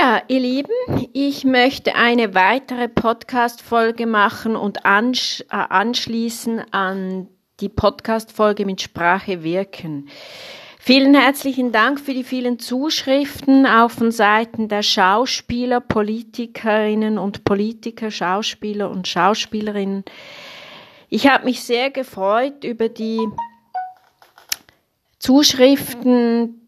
Ja, ihr Lieben, ich möchte eine weitere Podcast-Folge machen und ansch äh, anschließen an die Podcast-Folge mit Sprache wirken. Vielen herzlichen Dank für die vielen Zuschriften auch von Seiten der Schauspieler, Politikerinnen und Politiker, Schauspieler und Schauspielerinnen. Ich habe mich sehr gefreut über die Zuschriften,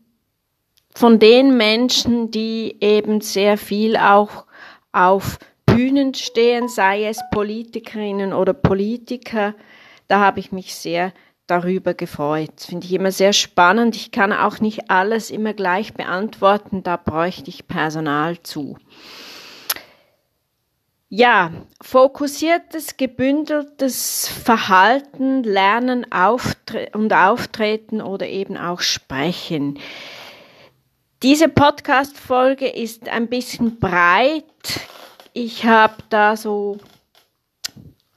von den Menschen, die eben sehr viel auch auf Bühnen stehen, sei es Politikerinnen oder Politiker, da habe ich mich sehr darüber gefreut. Finde ich immer sehr spannend. Ich kann auch nicht alles immer gleich beantworten, da bräuchte ich Personal zu. Ja, fokussiertes, gebündeltes Verhalten, Lernen auftre und Auftreten oder eben auch Sprechen. Diese Podcast-Folge ist ein bisschen breit. Ich habe da so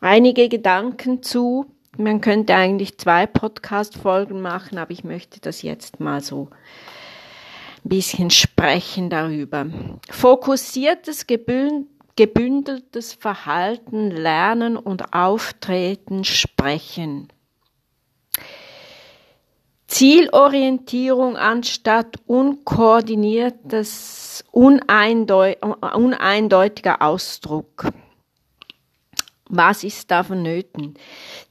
einige Gedanken zu. Man könnte eigentlich zwei Podcast-Folgen machen, aber ich möchte das jetzt mal so ein bisschen sprechen darüber. Fokussiertes, gebündeltes Verhalten, Lernen und Auftreten, Sprechen. Zielorientierung anstatt unkoordiniertes, uneindeutiger Ausdruck. Was ist da vonnöten?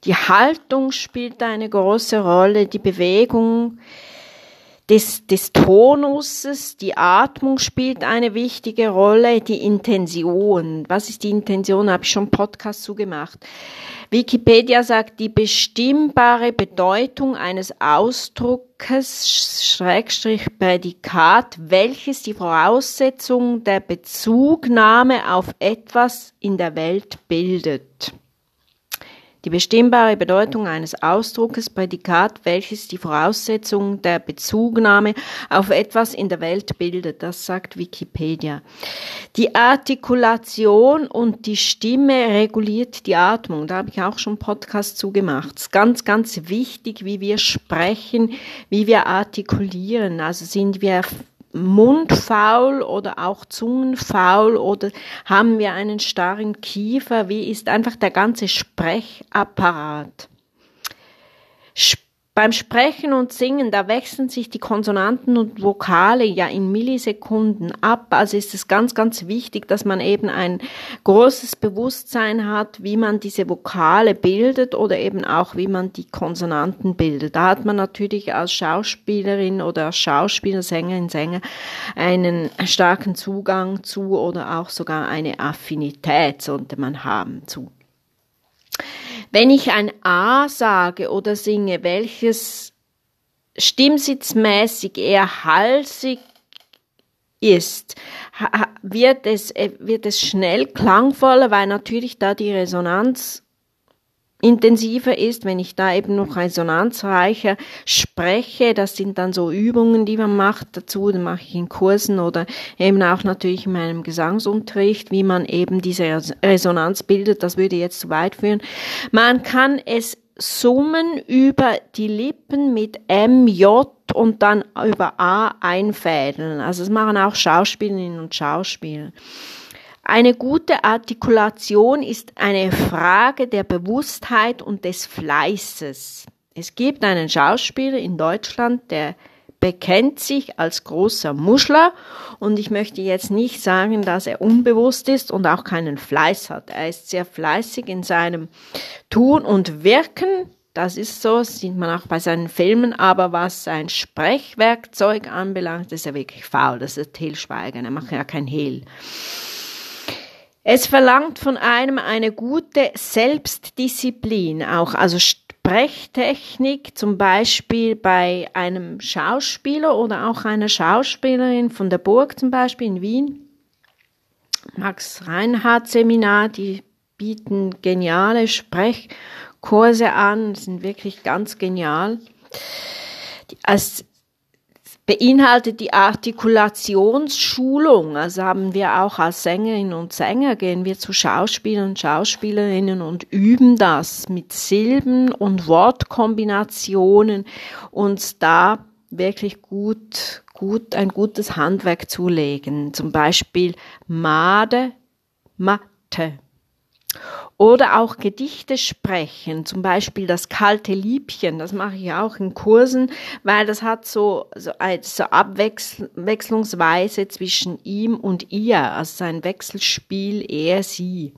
Die Haltung spielt eine große Rolle, die Bewegung, des, des Tonuses, die Atmung spielt eine wichtige Rolle, die Intention. Was ist die Intention? Habe ich schon Podcast zugemacht. Wikipedia sagt, die bestimmbare Bedeutung eines Ausdruckes, Schrägstrich Prädikat, welches die Voraussetzung der Bezugnahme auf etwas in der Welt bildet die bestimmbare Bedeutung eines Ausdruckes, Prädikat, welches die Voraussetzung der Bezugnahme auf etwas in der Welt bildet. Das sagt Wikipedia. Die Artikulation und die Stimme reguliert die Atmung. Da habe ich auch schon Podcast zugemacht. Es ist ganz, ganz wichtig, wie wir sprechen, wie wir artikulieren. Also sind wir mundfaul oder auch zungenfaul oder haben wir einen starren Kiefer? Wie ist einfach der ganze Sprechapparat? Beim Sprechen und Singen, da wechseln sich die Konsonanten und Vokale ja in Millisekunden ab. Also ist es ganz, ganz wichtig, dass man eben ein großes Bewusstsein hat, wie man diese Vokale bildet oder eben auch, wie man die Konsonanten bildet. Da hat man natürlich als Schauspielerin oder Schauspieler, Sängerin, Sänger einen starken Zugang zu oder auch sogar eine Affinität sollte man haben zu. Wenn ich ein A sage oder singe, welches stimmsitzmäßig eher halsig ist, wird es, äh, wird es schnell klangvoller, weil natürlich da die Resonanz intensiver ist, wenn ich da eben noch resonanzreicher spreche. Das sind dann so Übungen, die man macht dazu. Dann mache ich in Kursen oder eben auch natürlich in meinem Gesangsunterricht, wie man eben diese Resonanz bildet. Das würde jetzt zu weit führen. Man kann es summen über die Lippen mit M, J und dann über A einfädeln. Also das machen auch Schauspielerinnen und Schauspieler. Eine gute Artikulation ist eine Frage der Bewusstheit und des Fleißes. Es gibt einen Schauspieler in Deutschland, der bekennt sich als großer Muschler und ich möchte jetzt nicht sagen, dass er unbewusst ist und auch keinen Fleiß hat. Er ist sehr fleißig in seinem Tun und Wirken. Das ist so, das sieht man auch bei seinen Filmen, aber was sein Sprechwerkzeug anbelangt, ist er wirklich faul. Das ist Til Schweiger, er macht ja kein Hehl. Es verlangt von einem eine gute Selbstdisziplin auch, also Sprechtechnik, zum Beispiel bei einem Schauspieler oder auch einer Schauspielerin von der Burg zum Beispiel in Wien. Max Reinhardt Seminar, die bieten geniale Sprechkurse an, sind wirklich ganz genial. Als beinhaltet die Artikulationsschulung. Also haben wir auch als Sängerinnen und Sänger gehen wir zu Schauspielern und Schauspielerinnen und üben das mit Silben und Wortkombinationen uns da wirklich gut gut, ein gutes Handwerk zulegen. Zum Beispiel Made, Matte. Oder auch Gedichte sprechen, zum Beispiel das kalte Liebchen, das mache ich auch in Kursen, weil das hat so, so, so Abwechslungsweise zwischen ihm und ihr, also sein Wechselspiel er, sie.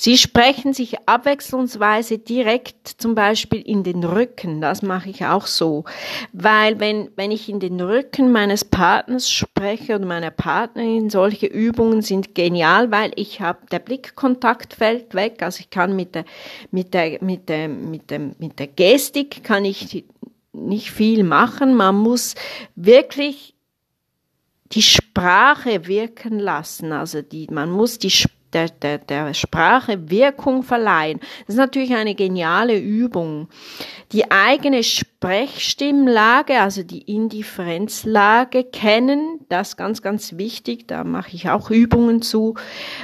Sie sprechen sich abwechslungsweise direkt zum Beispiel in den Rücken. Das mache ich auch so. Weil wenn, wenn ich in den Rücken meines Partners spreche oder meiner Partnerin, solche Übungen sind genial, weil ich habe, der Blickkontakt fällt weg. Also ich kann mit der, mit der, mit der, mit der, mit der Gestik kann ich nicht viel machen. Man muss wirklich die Sprache wirken lassen. Also die, man muss die Sprache der, der, der Sprache Wirkung verleihen. Das ist natürlich eine geniale Übung. Die eigene Sprechstimmlage, also die Indifferenzlage kennen, das ganz, ganz wichtig. Da mache ich auch Übungen zu,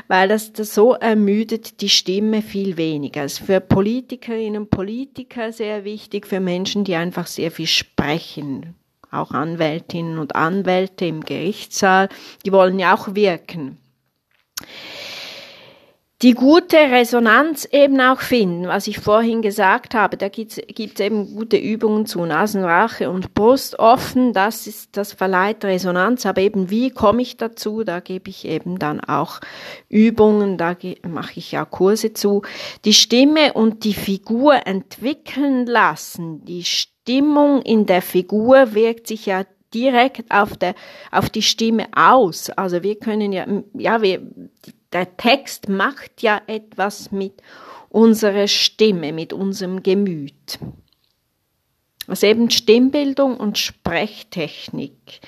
weil das, das so ermüdet die Stimme viel weniger. Das ist für Politikerinnen und Politiker sehr wichtig, für Menschen, die einfach sehr viel sprechen. Auch Anwältinnen und Anwälte im Gerichtssaal, die wollen ja auch wirken die gute Resonanz eben auch finden, was ich vorhin gesagt habe, da gibt es eben gute Übungen zu Nasenrache und Brust offen, das ist, das verleiht Resonanz, aber eben wie komme ich dazu, da gebe ich eben dann auch Übungen, da mache ich ja Kurse zu. Die Stimme und die Figur entwickeln lassen, die Stimmung in der Figur wirkt sich ja direkt auf der, auf die Stimme aus. Also wir können ja, ja, wir, der Text macht ja etwas mit unserer Stimme, mit unserem Gemüt. Also eben Stimmbildung und Sprechtechnik.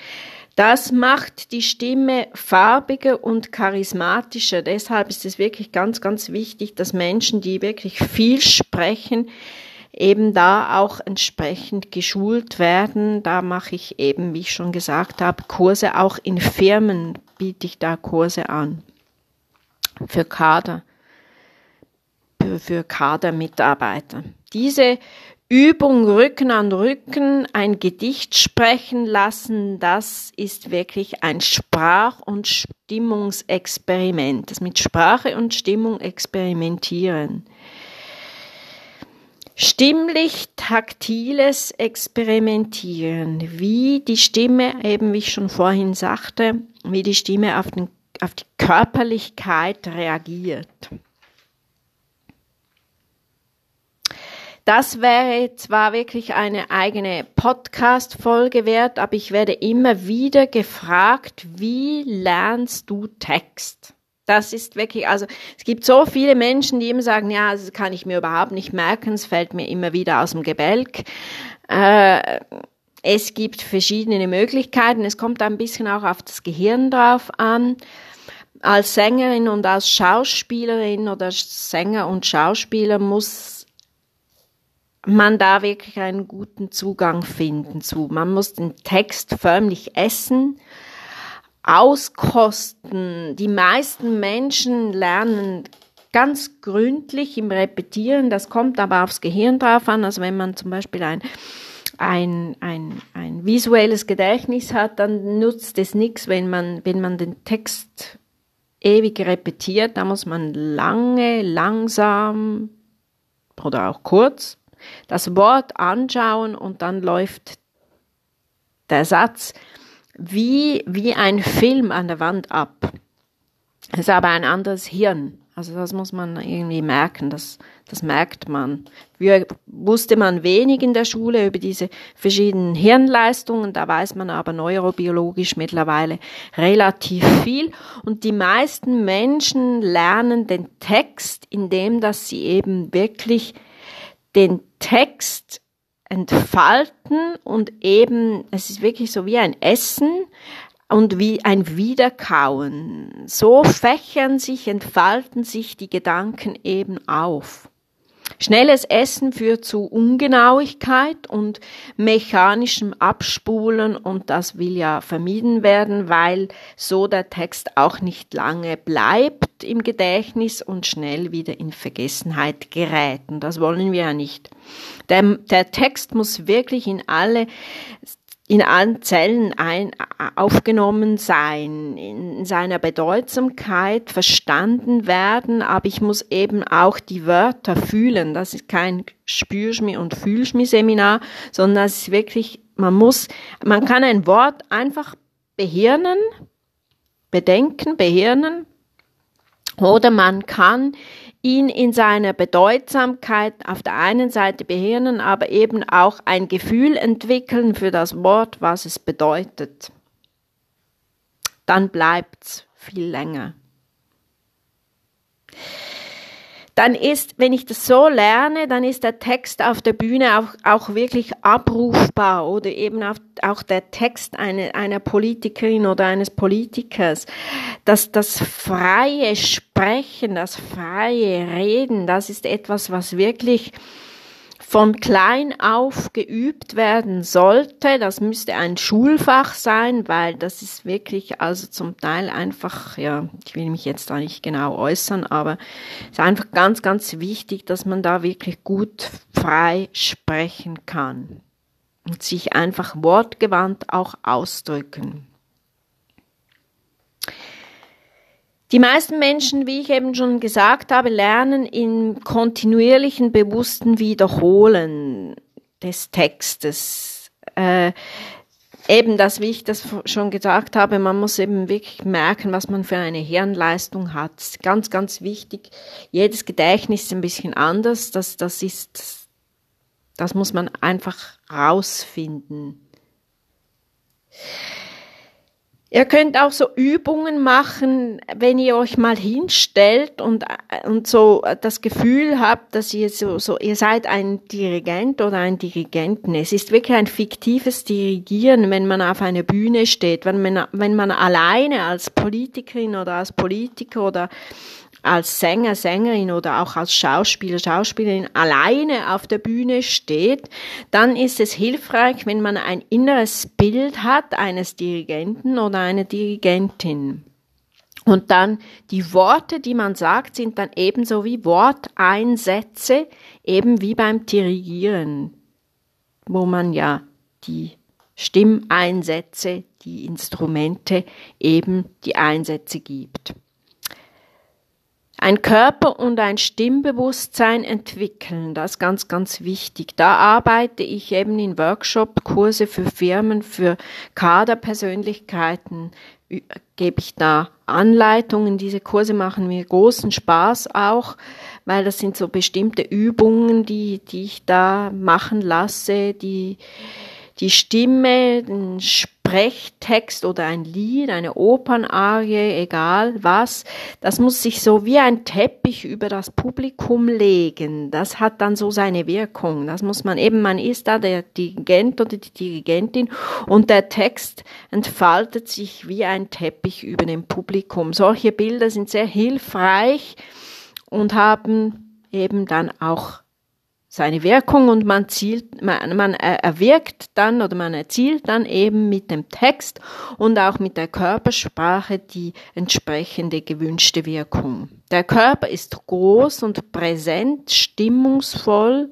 Das macht die Stimme farbiger und charismatischer. Deshalb ist es wirklich ganz, ganz wichtig, dass Menschen, die wirklich viel sprechen, eben da auch entsprechend geschult werden. Da mache ich eben, wie ich schon gesagt habe, Kurse auch in Firmen biete ich da Kurse an für Kader, für Kadermitarbeiter. Diese Übung Rücken an Rücken, ein Gedicht sprechen lassen, das ist wirklich ein Sprach- und Stimmungsexperiment. Das mit Sprache und Stimmung experimentieren. Stimmlich taktiles Experimentieren, wie die Stimme, eben wie ich schon vorhin sagte, wie die Stimme auf den auf die Körperlichkeit reagiert. Das wäre zwar wirklich eine eigene Podcast-Folge wert, aber ich werde immer wieder gefragt, wie lernst du Text? Das ist wirklich, also es gibt so viele Menschen, die immer sagen, ja, das kann ich mir überhaupt nicht merken, es fällt mir immer wieder aus dem Gebälk. Äh, es gibt verschiedene Möglichkeiten. Es kommt ein bisschen auch auf das Gehirn drauf an. Als Sängerin und als Schauspielerin oder Sänger und Schauspieler muss man da wirklich einen guten Zugang finden zu. Man muss den Text förmlich essen, auskosten. Die meisten Menschen lernen ganz gründlich im Repetieren. Das kommt aber aufs Gehirn drauf an. Also wenn man zum Beispiel ein ein, ein, ein visuelles Gedächtnis hat, dann nutzt es nichts, wenn man, wenn man den Text ewig repetiert. Da muss man lange, langsam oder auch kurz das Wort anschauen und dann läuft der Satz wie, wie ein Film an der Wand ab. Es ist aber ein anderes Hirn. Also das muss man irgendwie merken, das, das merkt man. Wir, wusste man wenig in der Schule über diese verschiedenen Hirnleistungen, da weiß man aber neurobiologisch mittlerweile relativ viel. Und die meisten Menschen lernen den Text, indem dass sie eben wirklich den Text entfalten und eben, es ist wirklich so wie ein Essen, und wie ein Wiederkauen. So fächern sich, entfalten sich die Gedanken eben auf. Schnelles Essen führt zu Ungenauigkeit und mechanischem Abspulen und das will ja vermieden werden, weil so der Text auch nicht lange bleibt im Gedächtnis und schnell wieder in Vergessenheit gerät. Und das wollen wir ja nicht. Der, der Text muss wirklich in alle in allen Zellen ein, aufgenommen sein, in seiner Bedeutsamkeit verstanden werden, aber ich muss eben auch die Wörter fühlen. Das ist kein Spürsch mir und Fühlsch mir Seminar, sondern es ist wirklich, man muss, man kann ein Wort einfach behirnen, bedenken, behirnen, oder man kann ihn in seiner Bedeutsamkeit auf der einen Seite behirnen, aber eben auch ein Gefühl entwickeln für das Wort, was es bedeutet. Dann bleibt's viel länger dann ist, wenn ich das so lerne, dann ist der Text auf der Bühne auch, auch wirklich abrufbar oder eben auch, auch der Text eine, einer Politikerin oder eines Politikers. Das, das freie Sprechen, das freie Reden, das ist etwas, was wirklich von klein auf geübt werden sollte. Das müsste ein Schulfach sein, weil das ist wirklich also zum Teil einfach, ja, ich will mich jetzt da nicht genau äußern, aber es ist einfach ganz, ganz wichtig, dass man da wirklich gut frei sprechen kann und sich einfach wortgewandt auch ausdrücken. Die meisten Menschen, wie ich eben schon gesagt habe, lernen im kontinuierlichen bewussten Wiederholen des Textes. Äh, eben das, wie ich das schon gesagt habe, man muss eben wirklich merken, was man für eine Hirnleistung hat. Ganz, ganz wichtig. Jedes Gedächtnis ist ein bisschen anders. Das, das ist, das muss man einfach rausfinden. Ihr könnt auch so Übungen machen, wenn ihr euch mal hinstellt und, und so das Gefühl habt, dass ihr so, so, ihr seid ein Dirigent oder ein Dirigenten. Es ist wirklich ein fiktives Dirigieren, wenn man auf einer Bühne steht, wenn man, wenn man alleine als Politikerin oder als Politiker oder als Sänger, Sängerin oder auch als Schauspieler, Schauspielerin alleine auf der Bühne steht, dann ist es hilfreich, wenn man ein inneres Bild hat eines Dirigenten oder einer Dirigentin. Und dann die Worte, die man sagt, sind dann ebenso wie Worteinsätze, eben wie beim Dirigieren, wo man ja die Stimmeinsätze, die Instrumente eben die Einsätze gibt ein Körper und ein Stimmbewusstsein entwickeln. Das ist ganz, ganz wichtig. Da arbeite ich eben in Workshop-Kurse für Firmen, für Kaderpersönlichkeiten, gebe ich da Anleitungen. Diese Kurse machen mir großen Spaß auch, weil das sind so bestimmte Übungen, die, die ich da machen lasse, die, die Stimme, den Sprechtext oder ein Lied, eine Opernarie, egal was, das muss sich so wie ein Teppich über das Publikum legen. Das hat dann so seine Wirkung. Das muss man eben, man ist da der Dirigent oder die Dirigentin und der Text entfaltet sich wie ein Teppich über dem Publikum. Solche Bilder sind sehr hilfreich und haben eben dann auch seine Wirkung und man zielt, man, man erwirkt dann oder man erzielt dann eben mit dem Text und auch mit der Körpersprache die entsprechende gewünschte Wirkung. Der Körper ist groß und präsent, stimmungsvoll,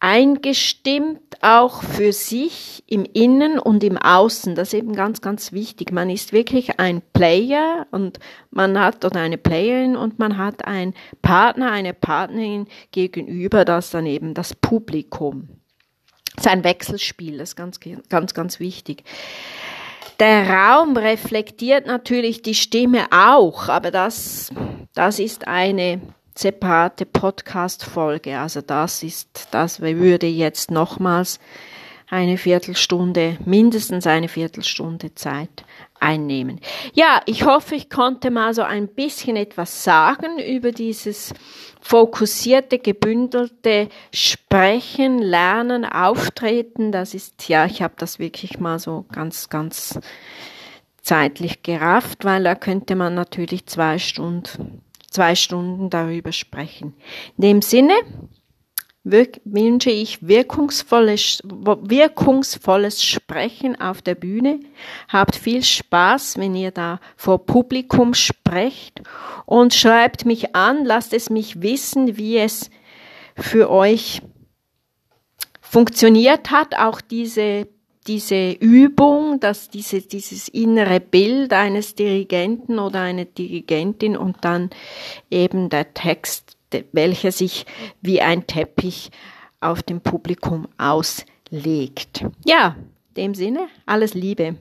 eingestimmt auch für sich im Innen und im Außen. Das ist eben ganz, ganz wichtig. Man ist wirklich ein Player und man hat oder eine Playerin und man hat einen Partner, eine Partnerin gegenüber, das dann eben das Publikum. Das ist ein Wechselspiel, das ist ganz, ganz, ganz wichtig. Der Raum reflektiert natürlich die Stimme auch, aber das, das ist eine separate Podcast-Folge. Also das ist, das würde jetzt nochmals eine Viertelstunde, mindestens eine Viertelstunde Zeit einnehmen. Ja, ich hoffe, ich konnte mal so ein bisschen etwas sagen über dieses fokussierte, gebündelte Sprechen, Lernen, Auftreten. Das ist, ja, ich habe das wirklich mal so ganz, ganz zeitlich gerafft, weil da könnte man natürlich zwei Stunden zwei Stunden darüber sprechen. In dem Sinne wünsche ich wirkungsvolles, wirkungsvolles Sprechen auf der Bühne. Habt viel Spaß, wenn ihr da vor Publikum sprecht und schreibt mich an, lasst es mich wissen, wie es für euch funktioniert hat, auch diese diese Übung, dass diese, dieses innere Bild eines Dirigenten oder einer Dirigentin und dann eben der Text, welcher sich wie ein Teppich auf dem Publikum auslegt. Ja, in dem Sinne, alles Liebe.